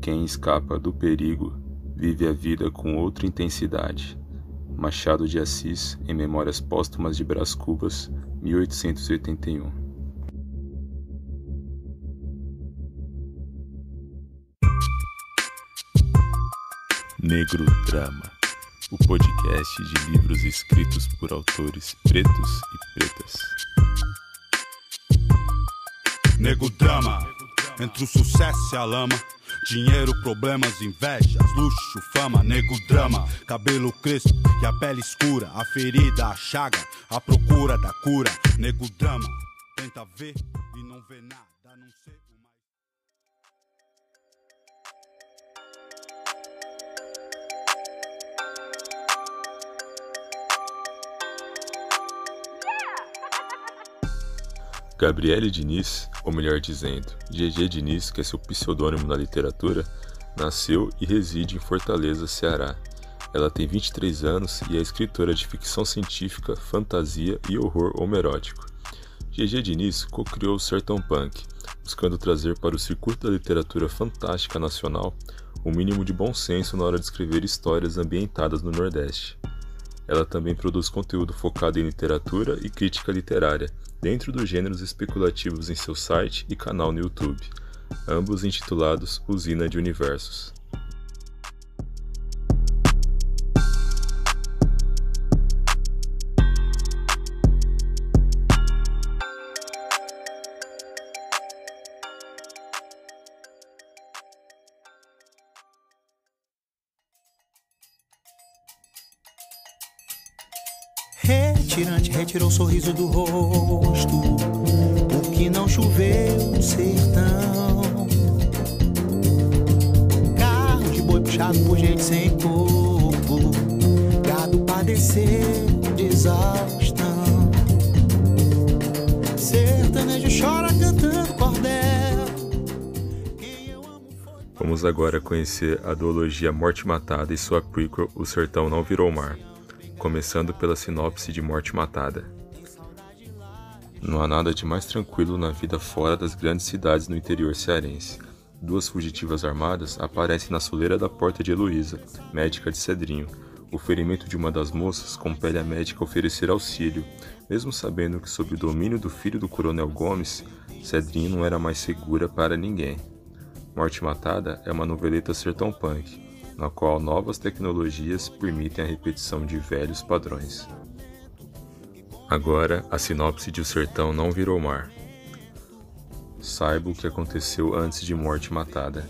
Quem escapa do perigo vive a vida com outra intensidade. Machado de Assis, em Memórias Póstumas de Brás Cubas, 1881. Negro Drama, o podcast de livros escritos por autores pretos e pretas. Nego Drama, entre o sucesso e a lama. Dinheiro, problemas, invejas, luxo, fama, nego drama, cabelo crespo e a pele escura, a ferida, a chaga, a procura da cura, nego drama, tenta ver Gabriele Diniz, ou melhor dizendo, GG Diniz, que é seu pseudônimo na literatura, nasceu e reside em Fortaleza, Ceará. Ela tem 23 anos e é escritora de ficção científica, fantasia e horror homerótico. GG Diniz co-criou o Sertão Punk, buscando trazer para o circuito da literatura fantástica nacional o mínimo de bom senso na hora de escrever histórias ambientadas no Nordeste. Ela também produz conteúdo focado em literatura e crítica literária, dentro dos gêneros especulativos em seu site e canal no YouTube, ambos intitulados Usina de Universos. Retirante retirou o sorriso do rosto, porque não choveu no sertão. Carro de boi puxado por gente sem corpo, gado padeceu de exaustão. Sertanejo chora cantando cordel. Vamos agora conhecer a duologia Morte Matada e sua prequel O Sertão Não Virou Mar, começando pela sinopse de Morte Matada. Não há nada de mais tranquilo na vida fora das grandes cidades no interior cearense. Duas fugitivas armadas aparecem na soleira da porta de Heloísa, médica de Cedrinho. O ferimento de uma das moças compele a médica a oferecer auxílio, mesmo sabendo que, sob o domínio do filho do coronel Gomes, Cedrinho não era mais segura para ninguém. Morte Matada é uma noveleta sertão punk, na qual novas tecnologias permitem a repetição de velhos padrões. Agora, a sinopse de O Sertão Não Virou Mar. Saiba o que aconteceu antes de Morte Matada.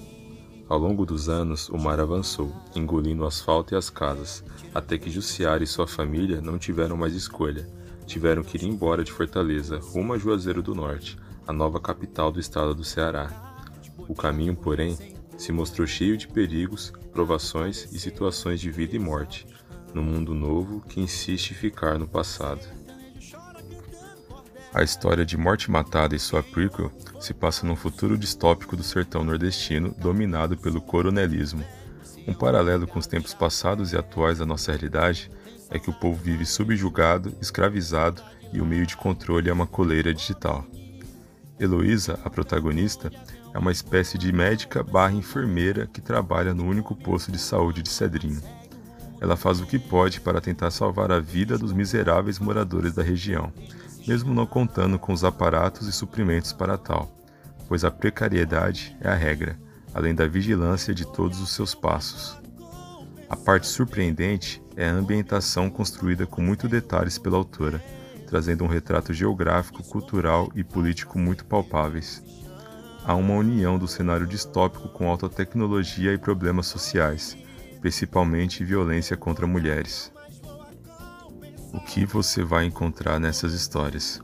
Ao longo dos anos, o mar avançou, engolindo o asfalto e as casas, até que Jussiara e sua família não tiveram mais escolha. Tiveram que ir embora de Fortaleza, rumo a Juazeiro do Norte, a nova capital do estado do Ceará. O caminho, porém, se mostrou cheio de perigos, provações e situações de vida e morte, no mundo novo que insiste ficar no passado. A história de Morte Matada e sua prequel se passa num futuro distópico do sertão nordestino dominado pelo coronelismo. Um paralelo com os tempos passados e atuais da nossa realidade é que o povo vive subjugado, escravizado e o meio de controle é uma coleira digital. Heloísa, a protagonista, é uma espécie de médica barra enfermeira que trabalha no único posto de saúde de Cedrinho. Ela faz o que pode para tentar salvar a vida dos miseráveis moradores da região, mesmo não contando com os aparatos e suprimentos para tal, pois a precariedade é a regra, além da vigilância de todos os seus passos. A parte surpreendente é a ambientação construída com muito detalhes pela autora, trazendo um retrato geográfico, cultural e político muito palpáveis. Há uma união do cenário distópico com alta tecnologia e problemas sociais, principalmente violência contra mulheres. O que você vai encontrar nessas histórias?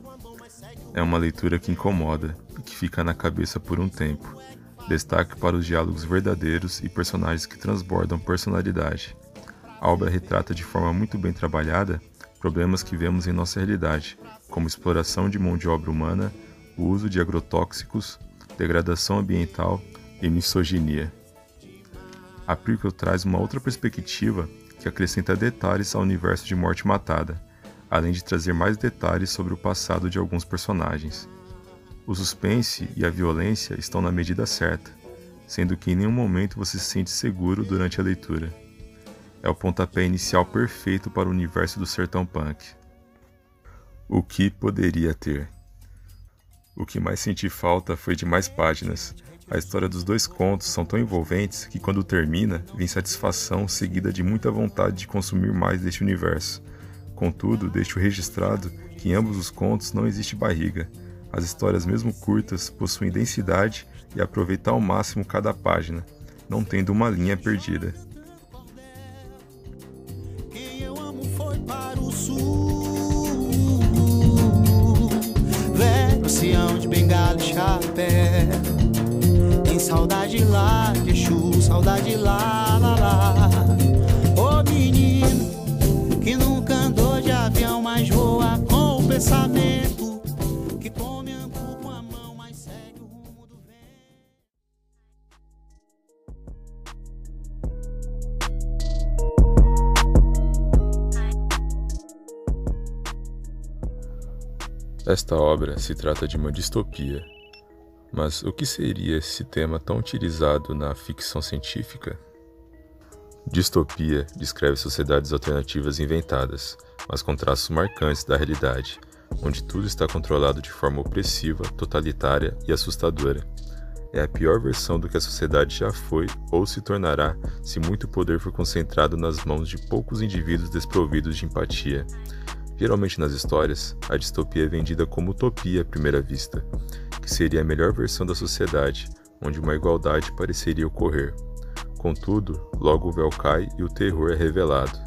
É uma leitura que incomoda e que fica na cabeça por um tempo. Destaque para os diálogos verdadeiros e personagens que transbordam personalidade. A obra retrata de forma muito bem trabalhada problemas que vemos em nossa realidade, como exploração de mão de obra humana, o uso de agrotóxicos, degradação ambiental e misoginia. A prequel traz uma outra perspectiva que acrescenta detalhes ao universo de Morte Matada, além de trazer mais detalhes sobre o passado de alguns personagens. O suspense e a violência estão na medida certa, sendo que em nenhum momento você se sente seguro durante a leitura. É o pontapé inicial perfeito para o universo do sertão punk. O que poderia ter? O que mais senti falta foi de mais páginas. A história dos dois contos são tão envolventes que quando termina, vem satisfação seguida de muita vontade de consumir mais deste universo. Contudo, deixo registrado que em ambos os contos não existe barriga. As histórias, mesmo curtas, possuem densidade e aproveitam ao máximo cada página, não tendo uma linha perdida. De bengala e chapéu. Saudade lá de Exu, saudade lá, lá, lá. Ô menino, que nunca andou de avião, mas voa com o pensamento. Que come angu com a mão, mas segue o rumo do vento. Esta obra se trata de uma distopia. Mas o que seria esse tema tão utilizado na ficção científica? Distopia descreve sociedades alternativas inventadas, mas com traços marcantes da realidade, onde tudo está controlado de forma opressiva, totalitária e assustadora. É a pior versão do que a sociedade já foi ou se tornará se muito poder for concentrado nas mãos de poucos indivíduos desprovidos de empatia. Geralmente nas histórias, a distopia é vendida como utopia à primeira vista, que seria a melhor versão da sociedade, onde uma igualdade pareceria ocorrer. Contudo, logo o véu cai e o terror é revelado.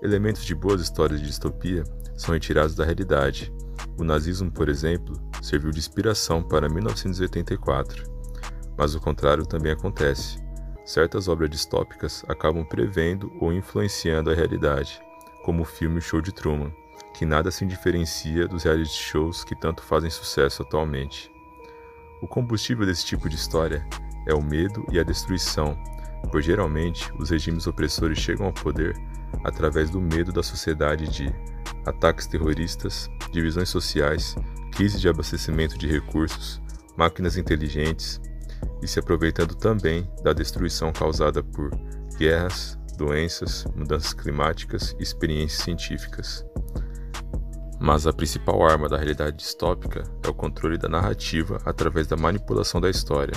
Elementos de boas histórias de distopia são retirados da realidade. O nazismo, por exemplo, serviu de inspiração para 1984. Mas o contrário também acontece. Certas obras distópicas acabam prevendo ou influenciando a realidade, como o filme Show de Truman, que nada se diferencia dos reality shows que tanto fazem sucesso atualmente. O combustível desse tipo de história é o medo e a destruição, pois geralmente os regimes opressores chegam ao poder através do medo da sociedade de ataques terroristas, divisões sociais, crise de abastecimento de recursos, máquinas inteligentes e se aproveitando também da destruição causada por guerras, doenças, mudanças climáticas e experiências científicas. Mas a principal arma da realidade distópica é o controle da narrativa através da manipulação da história.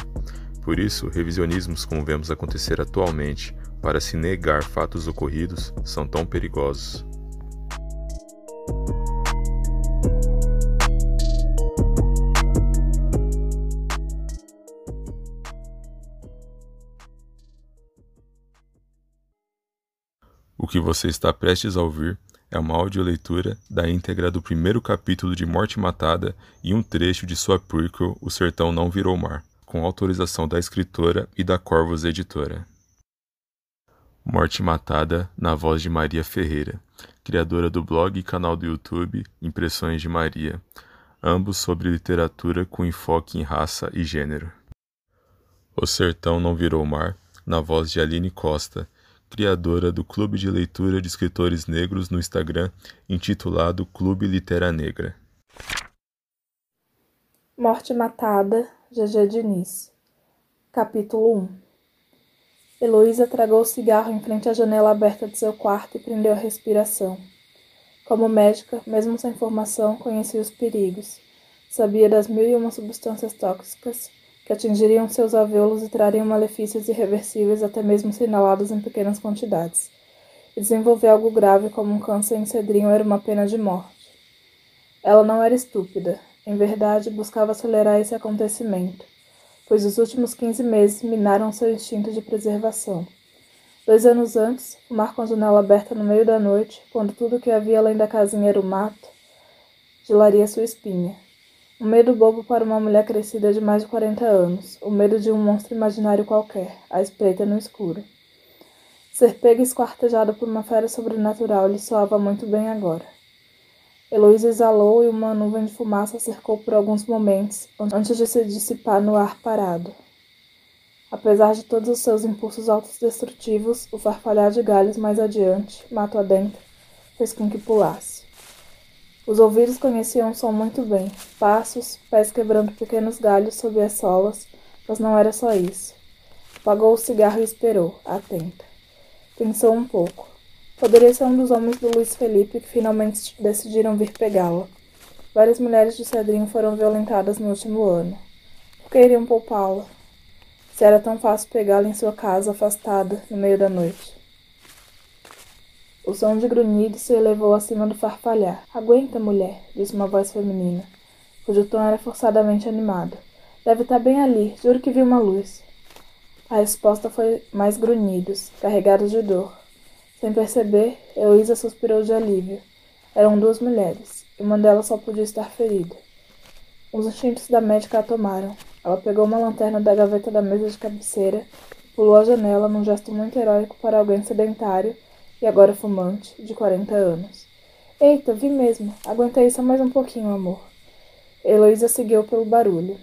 Por isso, revisionismos como vemos acontecer atualmente para se negar fatos ocorridos são tão perigosos. O que você está prestes a ouvir é uma audioleitura da íntegra do primeiro capítulo de Morte Matada e um trecho de sua prequel O Sertão Não Virou Mar, com autorização da escritora e da Corvos Editora. Morte Matada, na voz de Maria Ferreira, criadora do blog e canal do YouTube Impressões de Maria, ambos sobre literatura com enfoque em raça e gênero. O Sertão Não Virou Mar, na voz de Aline Costa, criadora do clube de leitura de escritores negros no Instagram, intitulado Clube Litera Negra. Morte Matada, GG Diniz. Capítulo 1 Heloísa tragou o cigarro em frente à janela aberta de seu quarto e prendeu a respiração. Como médica, mesmo sem formação, conhecia os perigos. Sabia das mil e uma substâncias tóxicas que atingiriam seus alvéolos e trariam malefícios irreversíveis até mesmo se inalados em pequenas quantidades. E desenvolver algo grave como um câncer em cedrinho era uma pena de morte. Ela não era estúpida. Em verdade, buscava acelerar esse acontecimento, pois os últimos quinze meses minaram seu instinto de preservação. Dois anos antes, fumar com a janela aberta no meio da noite, quando tudo que havia além da casinha era o mato, gelaria sua espinha. Um medo bobo para uma mulher crescida de mais de 40 anos, o medo de um monstro imaginário qualquer, à espreita no escuro. Ser pega e esquartejada por uma fera sobrenatural lhe soava muito bem agora. Heloísa exalou e uma nuvem de fumaça cercou por alguns momentos, antes de se dissipar no ar parado. Apesar de todos os seus impulsos autodestrutivos, o farfalhar de galhos mais adiante, mato adentro, fez com que pulasse. Os ouvidos conheciam o som muito bem, passos, pés quebrando pequenos galhos sob as solas, mas não era só isso. Apagou o cigarro e esperou, atenta. Pensou um pouco. Poderia ser um dos homens do Luiz Felipe que finalmente decidiram vir pegá-la. Várias mulheres de Cedrinho foram violentadas no último ano. Por que iriam poupá-la? Se era tão fácil pegá-la em sua casa, afastada, no meio da noite. O som de grunhido se elevou acima do farfalhar. Aguenta, mulher, disse uma voz feminina, cujo tom era forçadamente animado. Deve estar bem ali, juro que vi uma luz. A resposta foi mais grunhidos, carregados de dor. Sem perceber, Heloísa suspirou de alívio. Eram duas mulheres, e uma delas só podia estar ferida. Os instintos da médica a tomaram. Ela pegou uma lanterna da gaveta da mesa de cabeceira, pulou a janela num gesto muito heróico para alguém sedentário e agora fumante, de quarenta anos. Eita, vi mesmo. Aguenta isso mais um pouquinho, amor. Heloísa seguiu pelo barulho.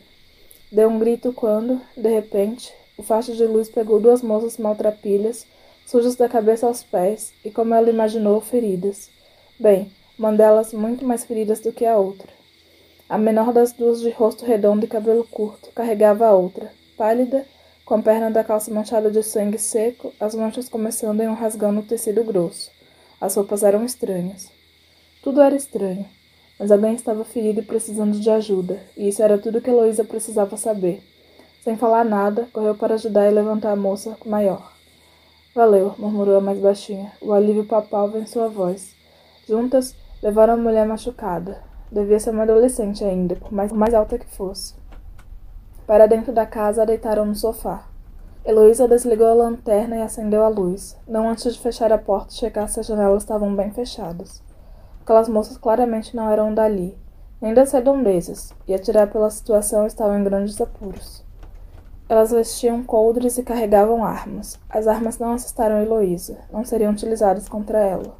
Deu um grito quando, de repente, o facho de luz pegou duas moças maltrapilhas, sujas da cabeça aos pés, e como ela imaginou, feridas. Bem, uma delas muito mais feridas do que a outra. A menor das duas, de rosto redondo e cabelo curto, carregava a outra, pálida com a perna da calça manchada de sangue seco, as manchas começando em um rasgão no tecido grosso. As roupas eram estranhas. Tudo era estranho, mas alguém estava ferido e precisando de ajuda, e isso era tudo que Heloísa precisava saber. Sem falar nada, correu para ajudar e levantar a moça maior. Valeu, murmurou a mais baixinha. O alívio papal em sua voz. Juntas, levaram a mulher machucada. Devia ser uma adolescente ainda, por mais, por mais alta que fosse. Para dentro da casa, a deitaram no sofá. Heloísa desligou a lanterna e acendeu a luz, não antes de fechar a porta e checar se as janelas estavam bem fechadas. Aquelas moças claramente não eram dali, nem das redondezas, e a tirar pela situação estavam em grandes apuros. Elas vestiam coldres e carregavam armas. As armas não assustaram Heloísa, não seriam utilizadas contra ela.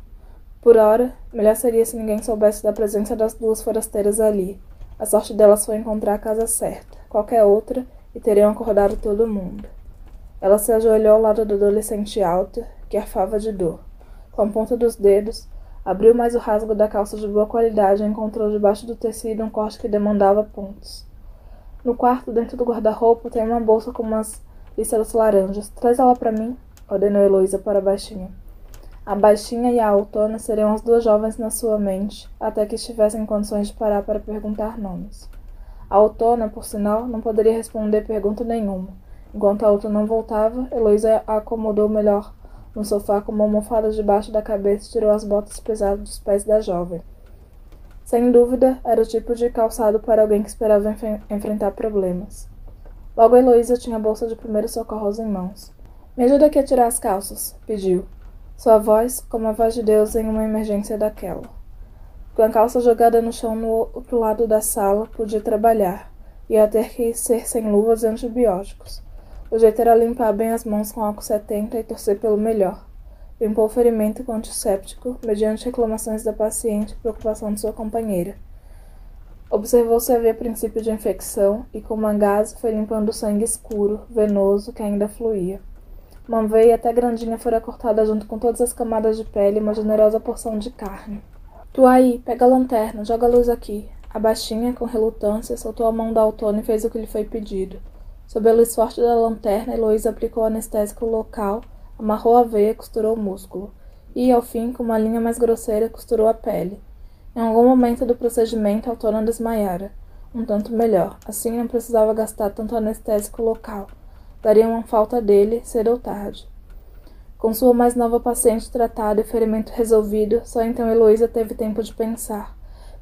Por ora, melhor seria se ninguém soubesse da presença das duas forasteiras ali. A sorte delas foi encontrar a casa certa qualquer outra, e teriam acordado todo mundo. Ela se ajoelhou ao lado do adolescente alta, que arfava de dor. Com a ponta dos dedos, abriu mais o rasgo da calça de boa qualidade e encontrou debaixo do tecido um corte que demandava pontos. No quarto, dentro do guarda-roupa, tem uma bolsa com umas listras laranjas. Traz ela para mim, ordenou Heloísa para a baixinha. A baixinha e a autona seriam as duas jovens na sua mente, até que estivessem em condições de parar para perguntar nomes. A Otona, por sinal, não poderia responder pergunta nenhuma. Enquanto a outra não voltava, Heloísa a acomodou melhor no sofá com uma almofada debaixo da cabeça e tirou as botas pesadas dos pés da jovem. Sem dúvida, era o tipo de calçado para alguém que esperava enf enfrentar problemas. Logo Heloísa tinha a bolsa de primeiros socorros em mãos. Me ajuda aqui a tirar as calças, pediu. Sua voz, como a voz de Deus em uma emergência daquela. Com a calça jogada no chão no outro lado da sala, podia trabalhar. Ia ter que ser sem luvas e antibióticos. O jeito era limpar bem as mãos com álcool 70 e torcer pelo melhor. Limpou o ferimento com antisséptico, mediante reclamações da paciente e preocupação de sua companheira. Observou se havia princípio de infecção e, com mangazo, foi limpando o sangue escuro, venoso, que ainda fluía. Uma veia até grandinha fora cortada junto com todas as camadas de pele e uma generosa porção de carne. Tu aí, pega a lanterna, joga a luz aqui. A baixinha, com relutância, soltou a mão da Autona e fez o que lhe foi pedido. Sob a luz forte da lanterna, Heloísa aplicou o anestésico local, amarrou a veia costurou o músculo. E, ao fim, com uma linha mais grosseira, costurou a pele. Em algum momento do procedimento, a Autona desmaiara. Um tanto melhor. Assim não precisava gastar tanto anestésico local. Daria uma falta dele, cedo ou tarde. Com sua mais nova paciente tratada e ferimento resolvido, só então Heloísa teve tempo de pensar.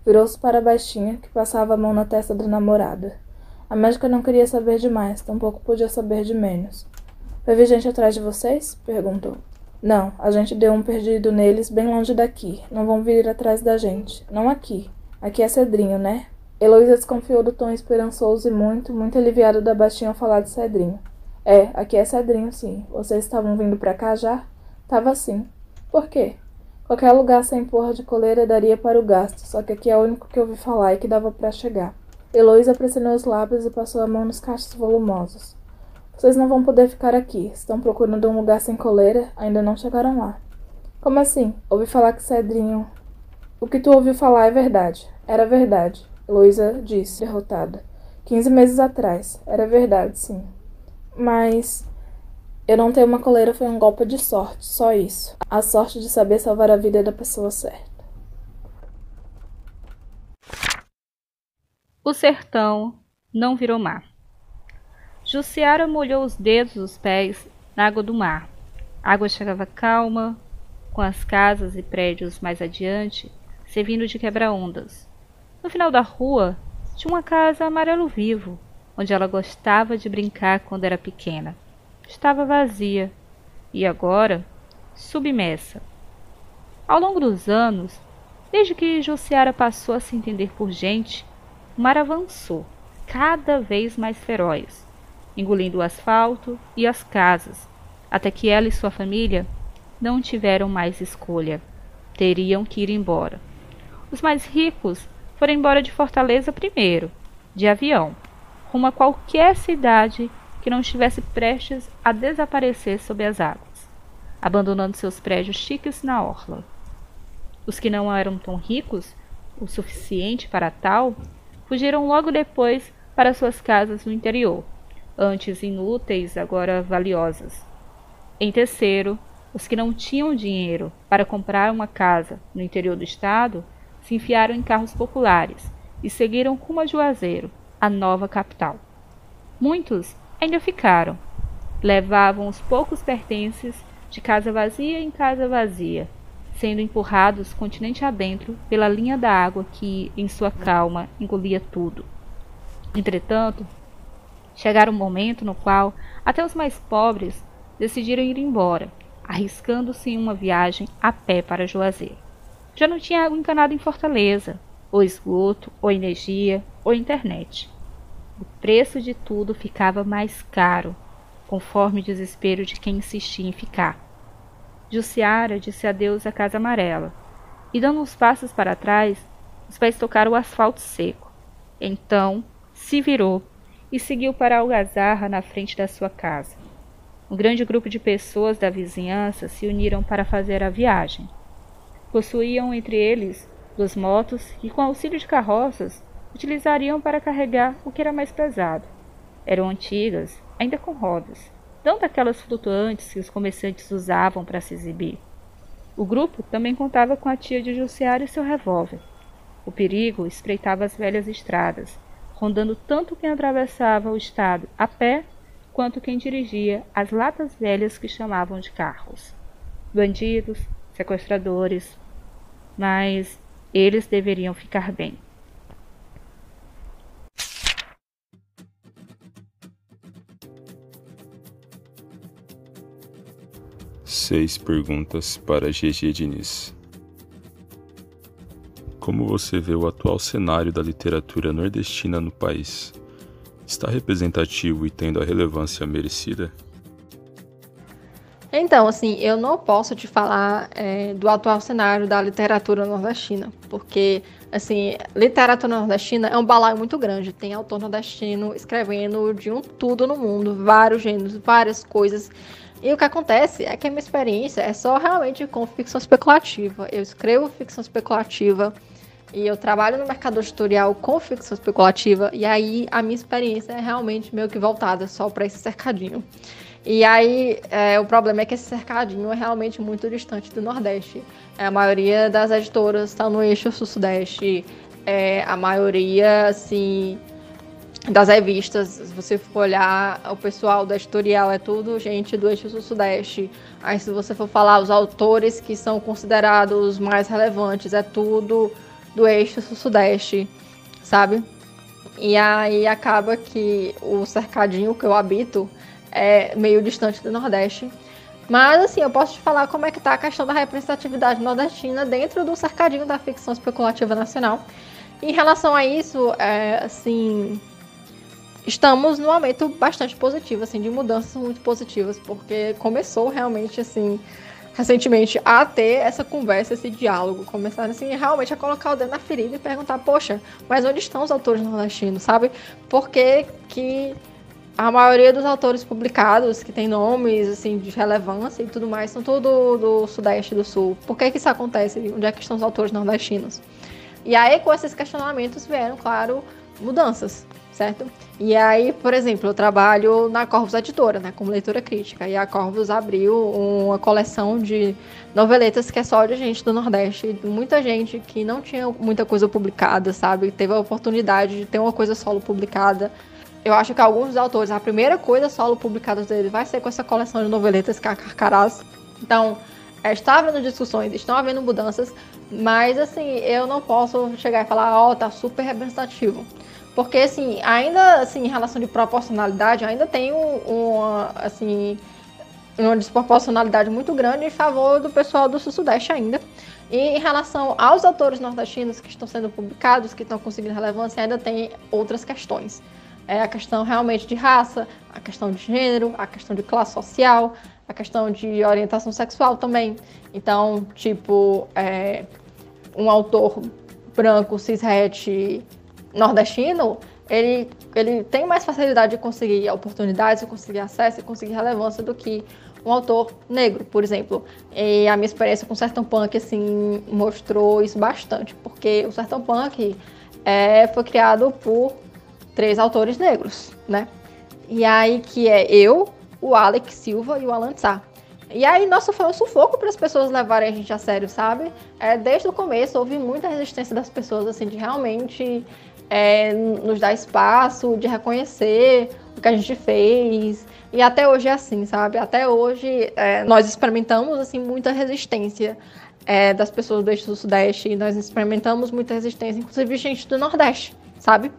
Virou-se para a baixinha, que passava a mão na testa da namorada. A médica não queria saber de mais, tampouco podia saber de menos. Vir gente atrás de vocês? perguntou. Não, a gente deu um perdido neles bem longe daqui. Não vão vir atrás da gente. Não aqui. Aqui é Cedrinho, né? Heloísa desconfiou do tom esperançoso e muito, muito aliviado da baixinha ao falar de Cedrinho. É, aqui é Cedrinho, sim. Vocês estavam vindo pra cá já? Tava sim. Por quê? Qualquer lugar sem porra de coleira daria para o gasto, só que aqui é o único que eu ouvi falar e que dava para chegar. Heloísa pressionou os lábios e passou a mão nos cachos volumosos. Vocês não vão poder ficar aqui. Estão procurando um lugar sem coleira? Ainda não chegaram lá. Como assim? Ouvi falar que Cedrinho. O que tu ouviu falar é verdade. Era verdade, Heloísa disse, derrotada. Quinze meses atrás. Era verdade, sim. Mas Eu não ter uma coleira foi um golpe de sorte, só isso. A sorte de saber salvar a vida da pessoa certa. O sertão não virou mar. Jussiara molhou os dedos dos pés na água do mar. A água chegava calma, com as casas e prédios mais adiante, servindo de quebra-ondas. No final da rua tinha uma casa amarelo vivo, onde ela gostava de brincar quando era pequena estava vazia e agora submersa. Ao longo dos anos, desde que Josiara passou a se entender por gente, o mar avançou, cada vez mais feroz, engolindo o asfalto e as casas, até que ela e sua família não tiveram mais escolha. Teriam que ir embora. Os mais ricos foram embora de Fortaleza primeiro, de avião, rumo a qualquer cidade que não estivesse prestes a desaparecer sob as águas, abandonando seus prédios chiques na orla. Os que não eram tão ricos o suficiente para tal fugiram logo depois para suas casas no interior, antes inúteis, agora valiosas. Em terceiro, os que não tinham dinheiro para comprar uma casa no interior do estado se enfiaram em carros populares e seguiram rumo a Juazeiro, a nova capital. Muitos ainda ficaram. Levavam os poucos pertences de casa vazia em casa vazia, sendo empurrados continente adentro pela linha da água que, em sua calma, engolia tudo. Entretanto, chegara um momento no qual até os mais pobres decidiram ir embora, arriscando-se em uma viagem a pé para Juazeiro. Já não tinha água encanada em Fortaleza, ou esgoto, ou energia, ou internet. O preço de tudo ficava mais caro, conforme o desespero de quem insistia em ficar. Jussiara disse adeus à Casa Amarela, e dando uns passos para trás, os pés tocaram o asfalto seco. Então, se virou e seguiu para a algazarra na frente da sua casa. Um grande grupo de pessoas da vizinhança se uniram para fazer a viagem. Possuíam entre eles duas motos e, com auxílio de carroças, utilizariam para carregar o que era mais pesado. Eram antigas, ainda com rodas, não daquelas flutuantes que os comerciantes usavam para se exibir. O grupo também contava com a tia de Jussiara e seu revólver. O perigo espreitava as velhas estradas, rondando tanto quem atravessava o estado a pé quanto quem dirigia as latas velhas que chamavam de carros. Bandidos, sequestradores, mas eles deveriam ficar bem. Seis perguntas para GG Diniz. Como você vê o atual cenário da literatura nordestina no país? Está representativo e tendo a relevância merecida? Então, assim, eu não posso te falar é, do atual cenário da literatura nordestina, porque, assim, literatura nordestina é um balaio muito grande. Tem autor nordestino escrevendo de um tudo no mundo, vários gêneros, várias coisas. E o que acontece é que a minha experiência é só realmente com ficção especulativa. Eu escrevo ficção especulativa e eu trabalho no mercado editorial com ficção especulativa, e aí a minha experiência é realmente meio que voltada só para esse cercadinho. E aí é, o problema é que esse cercadinho é realmente muito distante do Nordeste. É, a maioria das editoras está no eixo sul-sudeste. É, a maioria, assim, das revistas, se você for olhar, o pessoal da editorial é tudo gente do eixo sul-sudeste. Aí, se você for falar os autores que são considerados mais relevantes, é tudo do eixo sul-sudeste, sabe? E aí acaba que o cercadinho que eu habito é meio distante do Nordeste. Mas, assim, eu posso te falar como é que tá a questão da representatividade nordestina dentro do cercadinho da ficção especulativa nacional. Em relação a isso, é, assim, estamos num momento bastante positivo, assim, de mudanças muito positivas, porque começou realmente, assim, recentemente a ter essa conversa, esse diálogo, começaram, assim, realmente a colocar o dedo na ferida e perguntar, poxa, mas onde estão os autores nordestinos, sabe? Por que que a maioria dos autores publicados, que tem nomes, assim, de relevância e tudo mais, são tudo do Sudeste e do Sul. Por que que isso acontece? Onde é que estão os autores nordestinos? E aí, com esses questionamentos, vieram, claro, mudanças certo? E aí, por exemplo, eu trabalho na Corvus Editora, né, como leitura crítica, e a Corvus abriu uma coleção de noveletas que é só de gente do Nordeste, muita gente que não tinha muita coisa publicada, sabe? Teve a oportunidade de ter uma coisa solo publicada. Eu acho que alguns dos autores, a primeira coisa solo publicada dele vai ser com essa coleção de noveletas Carcarás. Então, é, está havendo discussões, estão havendo mudanças, mas assim, eu não posso chegar e falar, ó, oh, tá super representativo. Porque, assim, ainda, assim, em relação de proporcionalidade, ainda tem um, assim, uma desproporcionalidade muito grande em favor do pessoal do Sul-Sudeste ainda. E em relação aos autores nordestinos que estão sendo publicados, que estão conseguindo relevância, ainda tem outras questões. É a questão realmente de raça, a questão de gênero, a questão de classe social, a questão de orientação sexual também. Então, tipo, é, um autor branco, cishet, nordestino, ele, ele tem mais facilidade de conseguir oportunidades, de conseguir acesso e conseguir relevância do que um autor negro, por exemplo. E a minha experiência com o Sertão Punk, assim, mostrou isso bastante, porque o Sertão Punk é, foi criado por três autores negros, né? E aí que é eu, o Alex Silva e o Alan Tsar. E aí, nossa, foi um sufoco para as pessoas levarem a gente a sério, sabe? É, desde o começo houve muita resistência das pessoas, assim, de realmente é, nos dar espaço, de reconhecer o que a gente fez. E até hoje é assim, sabe? Até hoje é, nós experimentamos assim muita resistência é, das pessoas do eixo do Sudeste. Nós experimentamos muita resistência, inclusive gente do Nordeste, sabe?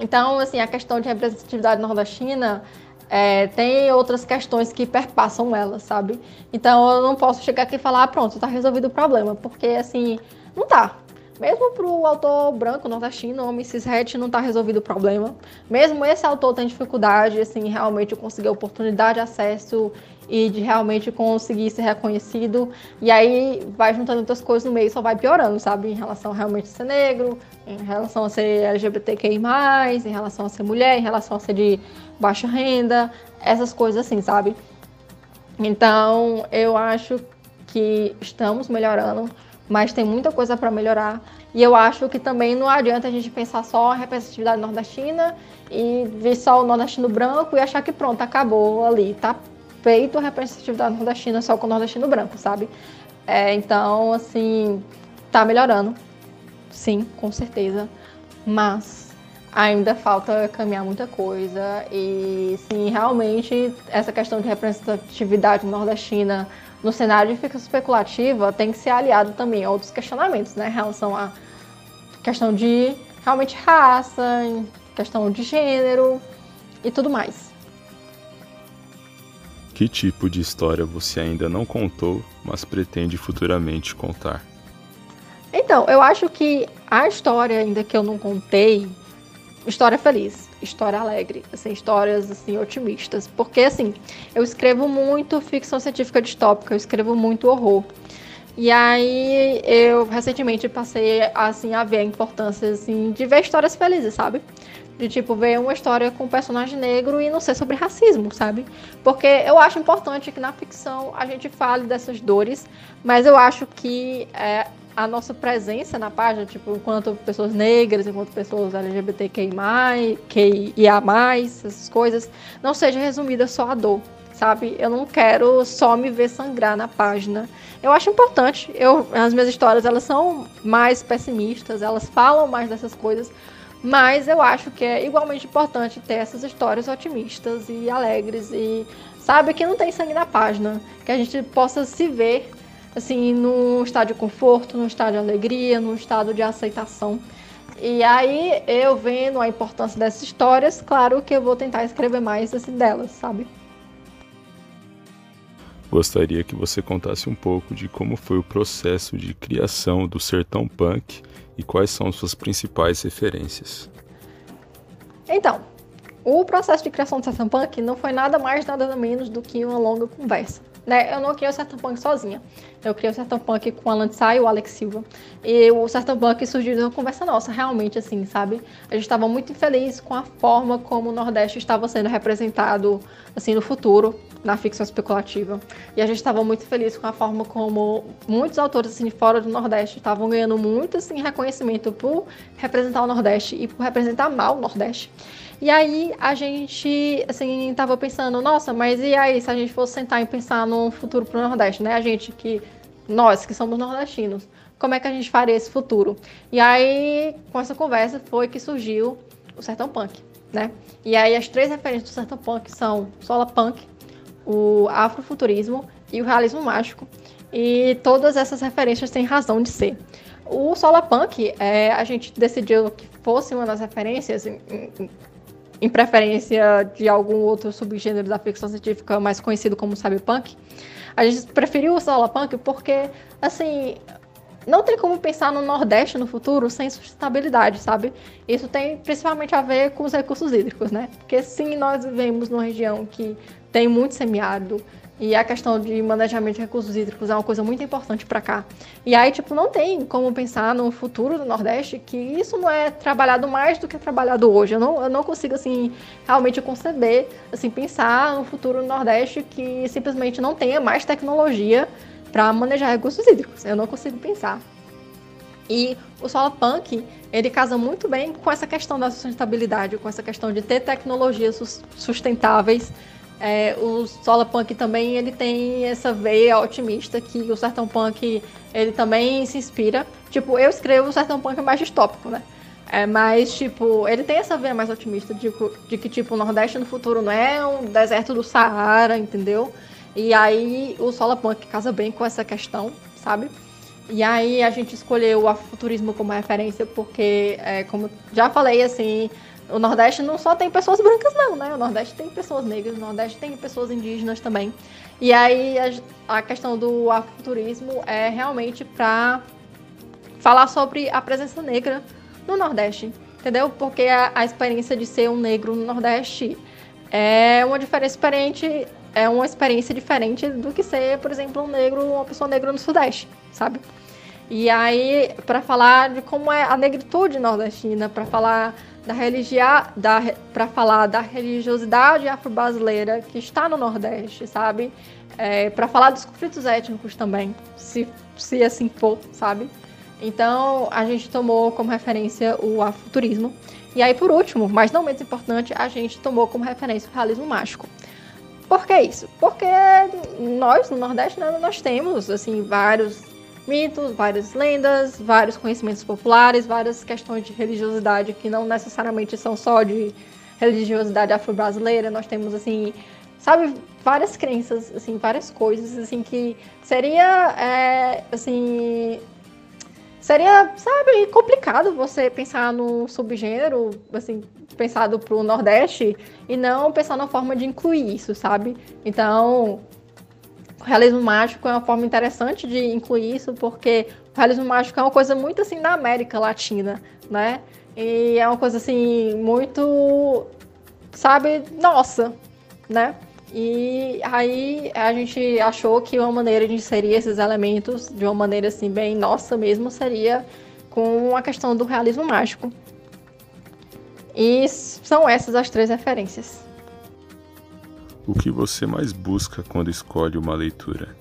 Então, assim, a questão de representatividade nordestina é, tem outras questões que perpassam ela, sabe? Então eu não posso chegar aqui e falar, ah, pronto, tá resolvido o problema, porque assim, não tá, mesmo para o autor branco, nordestino, homem cishet, não está resolvido o problema. Mesmo esse autor tem dificuldade, assim, realmente conseguir oportunidade, acesso e de realmente conseguir ser reconhecido. E aí vai juntando outras coisas no meio só vai piorando, sabe? Em relação a realmente ser negro, em relação a ser LGBTQI+, em relação a ser mulher, em relação a ser de baixa renda, essas coisas assim, sabe? Então, eu acho que estamos melhorando mas tem muita coisa para melhorar. E eu acho que também não adianta a gente pensar só a representatividade nordestina e ver só o nordestino branco e achar que pronto, acabou ali, tá feito a representatividade nordestina só com o nordestino branco, sabe? É, então, assim, tá melhorando. Sim, com certeza. Mas ainda falta caminhar muita coisa. E, sim, realmente, essa questão de representatividade nordestina no cenário de ficção especulativa tem que ser aliado também a outros questionamentos, né? Em relação à questão de realmente raça, questão de gênero e tudo mais. Que tipo de história você ainda não contou, mas pretende futuramente contar? Então, eu acho que a história ainda que eu não contei, história feliz história alegre, assim, histórias assim otimistas, porque assim, eu escrevo muito ficção científica distópica, eu escrevo muito horror. E aí eu recentemente passei assim a ver a importância assim de ver histórias felizes, sabe? De tipo ver uma história com um personagem negro e não ser sobre racismo, sabe? Porque eu acho importante que na ficção a gente fale dessas dores, mas eu acho que é, a nossa presença na página, tipo, enquanto pessoas negras, enquanto pessoas LGBTQI+, QIA+, essas coisas, não seja resumida só a dor, sabe? Eu não quero só me ver sangrar na página. Eu acho importante, eu, as minhas histórias, elas são mais pessimistas, elas falam mais dessas coisas, mas eu acho que é igualmente importante ter essas histórias otimistas e alegres e, sabe, que não tem sangue na página, que a gente possa se ver assim, num estado de conforto, num estado de alegria, num estado de aceitação. E aí, eu vendo a importância dessas histórias, claro que eu vou tentar escrever mais assim, delas, sabe? Gostaria que você contasse um pouco de como foi o processo de criação do Sertão Punk e quais são suas principais referências. Então, o processo de criação do Sertão Punk não foi nada mais, nada menos do que uma longa conversa. Né? Eu não criei o Sertão Punk sozinha. Eu criei o Sertão Punk com a Lantzai e o Alex Silva. E o Sertão Punk surgiu de uma conversa nossa, realmente, assim, sabe? A gente estava muito infeliz com a forma como o Nordeste estava sendo representado, assim, no futuro. na ficção especulativa. E a gente estava muito feliz com a forma como muitos autores assim, fora do Nordeste estavam ganhando muito assim, reconhecimento por representar o Nordeste e por representar mal o Nordeste. E aí a gente, assim, tava pensando, nossa, mas e aí se a gente fosse sentar e pensar no futuro pro Nordeste, né? A gente que, nós que somos nordestinos, como é que a gente faria esse futuro? E aí, com essa conversa, foi que surgiu o Sertão Punk, né? E aí as três referências do Sertão Punk são Sola Punk, o afrofuturismo e o realismo mágico. E todas essas referências têm razão de ser. O Solapunk, é, a gente decidiu que fosse uma das referências, em, em, em, preferência de algum outro subgênero da ficção científica mais conhecido como cyberpunk. A gente preferiu o Solapunk porque, assim, não tem como pensar no Nordeste no futuro sem sustentabilidade, sabe? Isso tem principalmente a ver com os recursos hídricos, né? Porque sim, nós vivemos numa região que tem muito semiárido, e a questão de manejamento de recursos hídricos é uma coisa muito importante para cá. E aí, tipo, não tem como pensar no futuro do Nordeste que isso não é trabalhado mais do que é trabalhado hoje. Eu não, eu não consigo, assim, realmente conceber, assim, pensar no futuro do Nordeste que simplesmente não tenha mais tecnologia para manejar recursos hídricos. Eu não consigo pensar. E o Solar Punk, ele casa muito bem com essa questão da sustentabilidade, com essa questão de ter tecnologias sustentáveis é, o Solar Punk também ele tem essa veia otimista que o Sertão Punk ele também se inspira. Tipo, eu escrevo o Sertão Punk mais distópico, né? É, mas, tipo, ele tem essa veia mais otimista de, de que, tipo, o Nordeste no futuro não é um deserto do Saara, entendeu? E aí o Solar Punk casa bem com essa questão, sabe? E aí a gente escolheu o futurismo como referência porque, é, como já falei, assim, o Nordeste não só tem pessoas brancas, não, né? O Nordeste tem pessoas negras, o Nordeste tem pessoas indígenas também. E aí a, a questão do afrofuturismo é realmente para falar sobre a presença negra no Nordeste, entendeu? Porque a, a, experiência de ser um negro no Nordeste é uma diferença diferente, é uma experiência diferente do que ser, por exemplo, um negro, uma pessoa negra no Sudeste, sabe? E aí, para falar de como é a negritude nordestina, para falar da religião, da, para falar da religiosidade afro-brasileira que está no Nordeste, sabe? É, para falar dos conflitos étnicos também, se, se assim for, sabe? Então, a gente tomou como referência o afuturismo. E aí, por último, mas não menos importante, a gente tomou como referência o realismo mágico. Por que isso? Porque nós, no Nordeste, né, nós temos, assim, vários mitos, várias lendas, vários conhecimentos populares, várias questões de religiosidade que não necessariamente são só de religiosidade afro-brasileira. Nós temos assim, sabe, várias crenças, assim, várias coisas assim que seria é, assim seria, sabe, complicado você pensar num subgênero, assim, pensado para o Nordeste e não pensar na forma de incluir isso, sabe? Então, o realismo mágico é uma forma interessante de incluir isso, porque o realismo mágico é uma coisa muito assim da América Latina, né? E é uma coisa assim muito, sabe, nossa, né? E aí a gente achou que uma maneira de inserir esses elementos de uma maneira assim bem nossa mesmo seria com a questão do realismo mágico. E são essas as três referências. O que você mais busca quando escolhe uma leitura?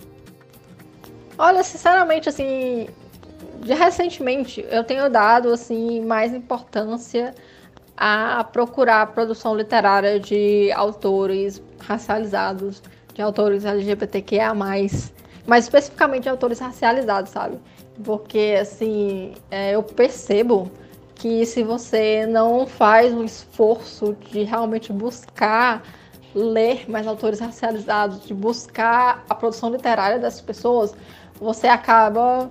Olha, sinceramente, assim, de recentemente eu tenho dado assim mais importância a procurar produção literária de autores racializados, de autores LGBTQIA+, mais especificamente de autores racializados, sabe? Porque, assim, é, eu percebo que se você não faz um esforço de realmente buscar ler mais autores racializados, de buscar a produção literária dessas pessoas, você acaba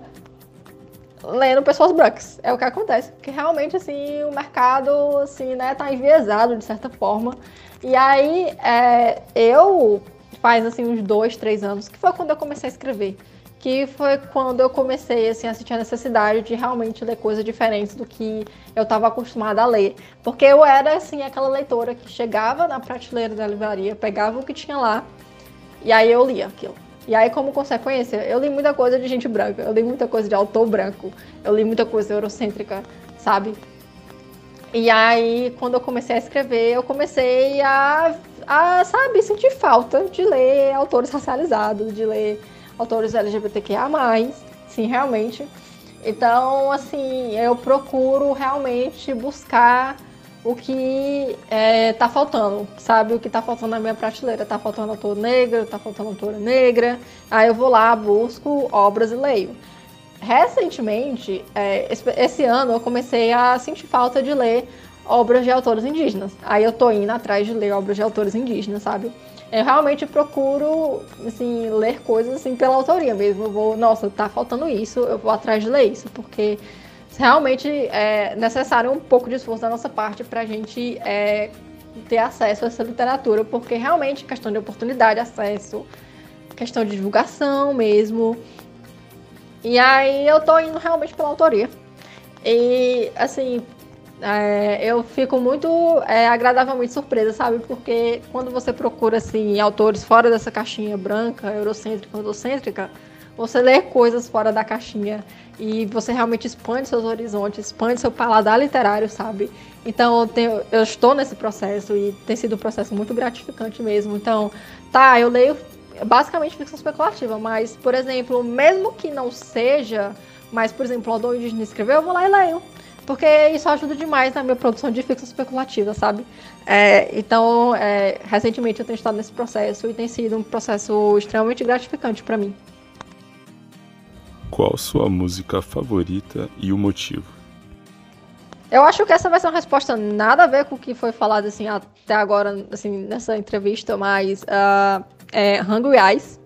lendo pessoas brancas. É o que acontece, porque realmente assim o mercado assim, né, tá enviesado de certa forma. E aí é, eu faz assim uns dois, três anos que foi quando eu comecei a escrever que foi quando eu comecei assim, a sentir a necessidade de realmente ler coisas diferentes do que eu estava acostumada a ler. Porque eu era assim aquela leitora que chegava na prateleira da livraria, pegava o que tinha lá e aí eu lia aquilo. E aí, como consequência, eu li muita coisa de gente branca, eu li muita coisa de autor branco, eu li muita coisa eurocêntrica, sabe? E aí, quando eu comecei a escrever, eu comecei a, a, sabe, sentir falta de ler autores racializados, de ler autores LGBTQIA+, sim, realmente. Então, assim, eu procuro realmente buscar o que é, tá faltando, sabe? O que tá faltando na minha prateleira. Tá faltando autor negro, tá faltando autora negra. Aí eu vou lá, busco obras e leio. Recentemente, é, esse ano, eu comecei a sentir falta de ler obras de autores indígenas. Aí eu tô indo atrás de ler obras de autores indígenas, sabe? Eu realmente procuro, assim, ler coisas, assim, pela autoria mesmo. Eu vou, nossa, tá faltando isso, eu vou atrás de ler isso, porque realmente é necessário um pouco de esforço da nossa parte para gente é, ter acesso a essa literatura, porque realmente questão de oportunidade, acesso, questão de divulgação mesmo. E aí eu tô indo realmente pela autoria. E assim, é, eu fico muito é, agradavelmente surpresa, sabe? Porque quando você procura assim autores fora dessa caixinha branca, eurocêntrica, eurocêntrica, você lê coisas fora da caixinha e você realmente expande seus horizontes, expande seu paladar literário, sabe? Então eu, tenho, eu estou nesse processo e tem sido um processo muito gratificante mesmo. Então, tá, eu leio basicamente ficção especulativa, mas, por exemplo, mesmo que não seja, mas, por exemplo, o autor indígena escreveu, eu vou lá e leio. Porque isso ajuda demais na minha produção de ficção especulativa, sabe? É, então, é, recentemente eu tenho estado nesse processo e tem sido um processo extremamente gratificante para mim. Qual sua música favorita e o motivo? Eu acho que essa vai ser uma resposta nada a ver com o que foi falado assim até agora assim nessa entrevista, mas uh, é Hungry Eyes,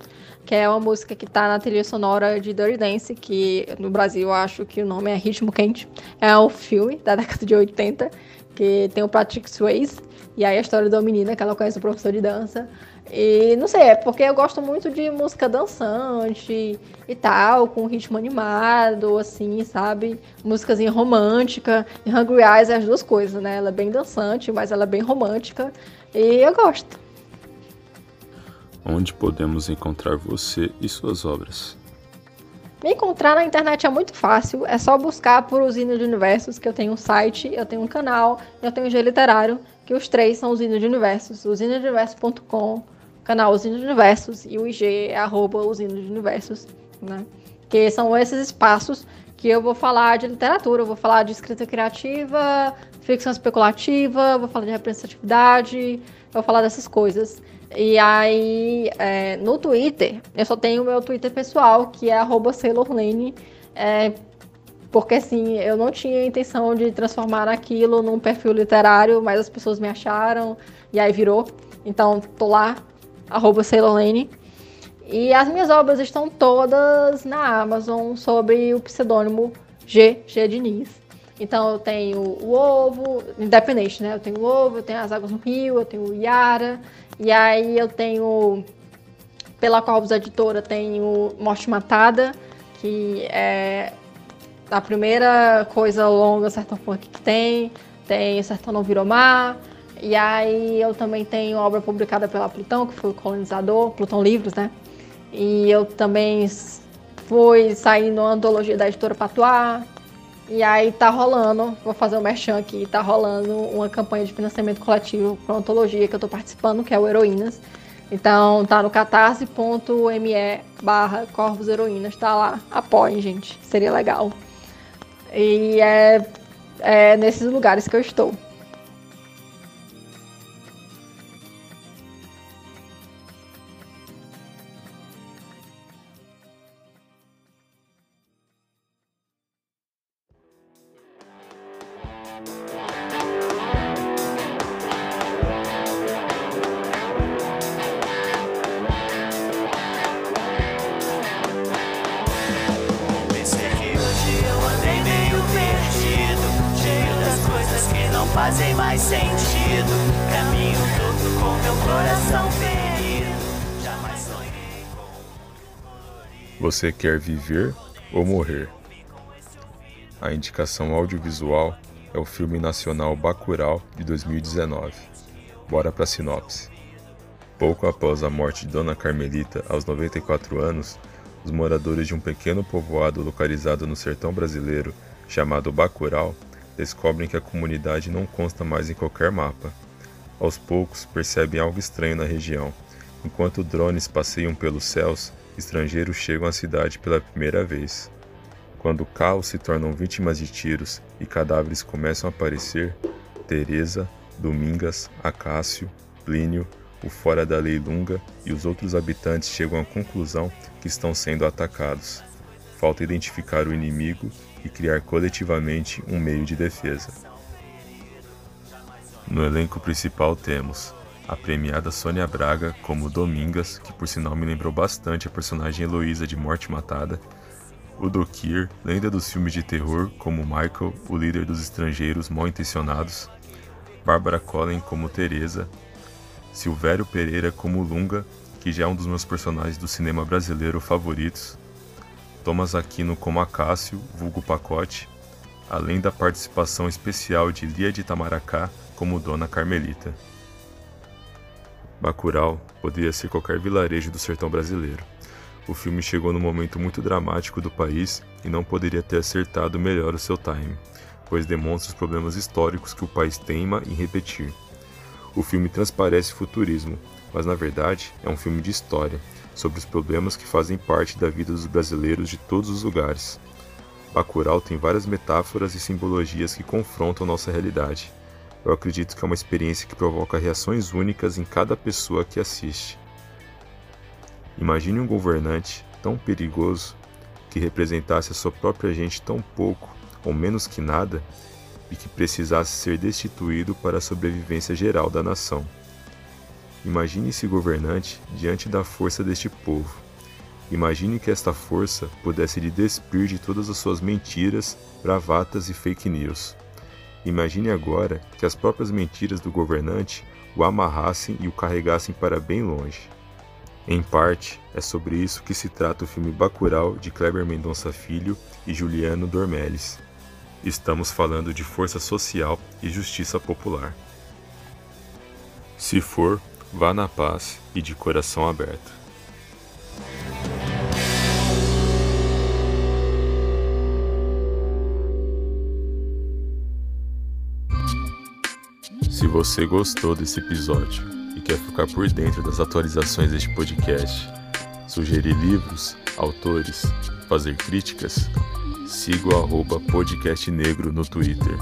que é uma música que está na trilha sonora de Dirty Dance, que no Brasil eu acho que o nome é Ritmo Quente. É um filme da década de 80 que tem o Patrick Swayze e aí a história da menina que ela conhece o professor de dança. E não sei, é porque eu gosto muito de música dançante e tal, com ritmo animado, assim, sabe? Músicazinha romântica. E Hungry Eyes é as duas coisas, né? Ela é bem dançante, mas ela é bem romântica. E eu gosto. Onde podemos encontrar você e suas obras? Me encontrar na internet é muito fácil, é só buscar por Usina de Universos, que eu tenho um site, eu tenho um canal, eu tenho um G Literário, que os três são Usina de Universos, usinadeuniversos.com canal Usina de Universos e o IG é arroba Usina de Universos, né? Que são esses espaços que eu vou falar de literatura, eu vou falar de escrita criativa, ficção especulativa, vou falar de representatividade, vou falar dessas coisas. E aí, é, no Twitter, eu só tenho o meu Twitter pessoal, que é SailorLane, é, porque assim, eu não tinha intenção de transformar aquilo num perfil literário, mas as pessoas me acharam, e aí virou. Então, tô lá Sailorlane. E as minhas obras estão todas na Amazon sobre o pseudônimo G, G Diniz. Então eu tenho o ovo, independente, né? Eu tenho o ovo, eu tenho as águas no rio, eu tenho o Yara, e aí eu tenho, pela Corvus Editora, tenho Morte Matada, que é a primeira coisa longa Sertão Funk que tem, tem Sertão Não Virou Mar, e aí eu também tenho obra publicada pela Plutão, que foi o colonizador, Plutão Livros, né? E eu também fui sair numa antologia da editora Patuá. E aí tá rolando, vou fazer o um merchan aqui, tá rolando uma campanha de financiamento coletivo para uma antologia que eu tô participando, que é o Heroínas. Então tá no catarse.me barra Corvos Heroínas, tá lá. Apoiem, gente. Seria legal. E é, é nesses lugares que eu estou. Você quer viver ou morrer? A indicação audiovisual é o filme nacional Bacurau de 2019. Bora pra sinopse. Pouco após a morte de Dona Carmelita, aos 94 anos, os moradores de um pequeno povoado localizado no sertão brasileiro, chamado Bacurau, descobrem que a comunidade não consta mais em qualquer mapa. Aos poucos, percebem algo estranho na região. Enquanto drones passeiam pelos céus, estrangeiros chegam à cidade pela primeira vez. Quando carros se tornam vítimas de tiros e cadáveres começam a aparecer, Teresa, Domingas, Acácio, Plínio, o fora da lei Lunga e os outros habitantes chegam à conclusão que estão sendo atacados. Falta identificar o inimigo e criar coletivamente um meio de defesa. No elenco principal temos a premiada Sônia Braga como Domingas, que por sinal me lembrou bastante a personagem Heloísa de Morte Matada, o Dokir, lenda dos filmes de terror, como Michael, o líder dos estrangeiros mal intencionados, Bárbara Collen como Teresa, Silvério Pereira como Lunga, que já é um dos meus personagens do cinema brasileiro favoritos, Thomas Aquino como Acácio, vulgo Pacote, além da participação especial de Lia de Itamaracá como Dona Carmelita. Bacurau poderia ser qualquer vilarejo do sertão brasileiro. O filme chegou num momento muito dramático do país e não poderia ter acertado melhor o seu time, pois demonstra os problemas históricos que o país teima em repetir. O filme transparece futurismo, mas na verdade é um filme de história, sobre os problemas que fazem parte da vida dos brasileiros de todos os lugares. Bacurau tem várias metáforas e simbologias que confrontam nossa realidade. Eu acredito que é uma experiência que provoca reações únicas em cada pessoa que assiste. Imagine um governante tão perigoso que representasse a sua própria gente tão pouco ou menos que nada e que precisasse ser destituído para a sobrevivência geral da nação. Imagine esse governante diante da força deste povo. Imagine que esta força pudesse lhe despir de todas as suas mentiras, bravatas e fake news. Imagine agora que as próprias mentiras do governante o amarrassem e o carregassem para bem longe. Em parte, é sobre isso que se trata o filme Bacurau de Kleber Mendonça Filho e Juliano Dormelles. Estamos falando de força social e justiça popular. Se for, vá na paz e de coração aberto. Se você gostou desse episódio e quer ficar por dentro das atualizações deste podcast, sugerir livros, autores, fazer críticas, siga o arroba podcast negro no Twitter,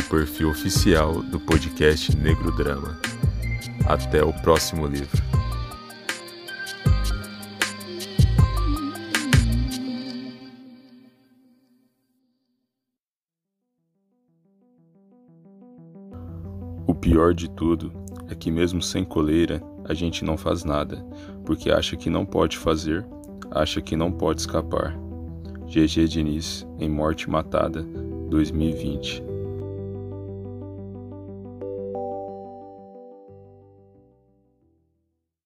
o perfil oficial do podcast Negro Drama. Até o próximo livro. Pior de tudo é que, mesmo sem coleira, a gente não faz nada, porque acha que não pode fazer, acha que não pode escapar. GG Diniz, em Morte Matada, 2020.